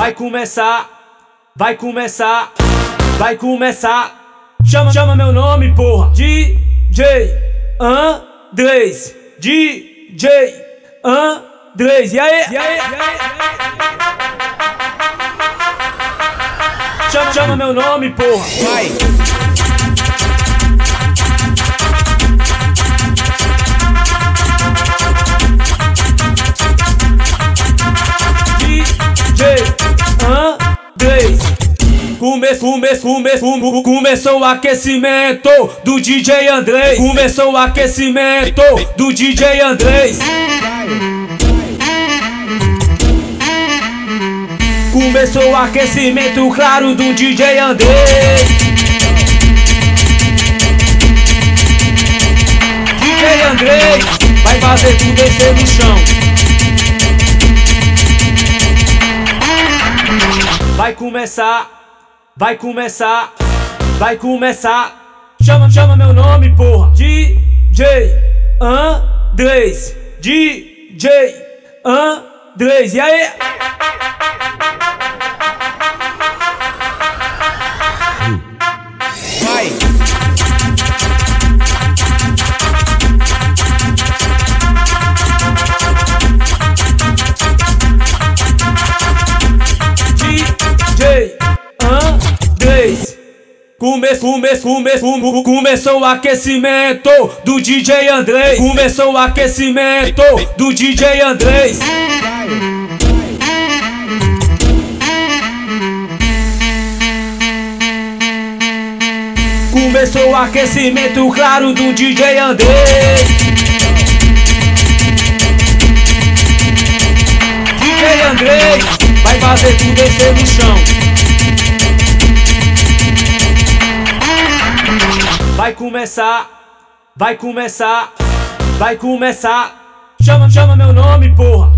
Vai começar, vai começar, vai começar. Chama, chama meu nome, porra. DJ Andrés. DJ Andrés. E aí? E aí? E aí? Chama, chama meu nome, porra. Vai. Come, come, come, come, começou o aquecimento do DJ Andrés. Começou o aquecimento do DJ Andrés. Começou o aquecimento claro do DJ Andrés. DJ Andrés vai fazer tudo descer no chão. Vai começar Vai começar, vai começar. Chama, chama meu nome, porra. DJ Andrés. DJ Andrés. E aí? Come, come, come, come, começou o aquecimento do DJ Andrés. Começou o aquecimento do DJ Andrés. Começou o aquecimento claro do DJ Andrés. DJ Andrés vai fazer tudo descer no chão. Começar, vai começar, vai começar. Chama, chama meu nome, porra.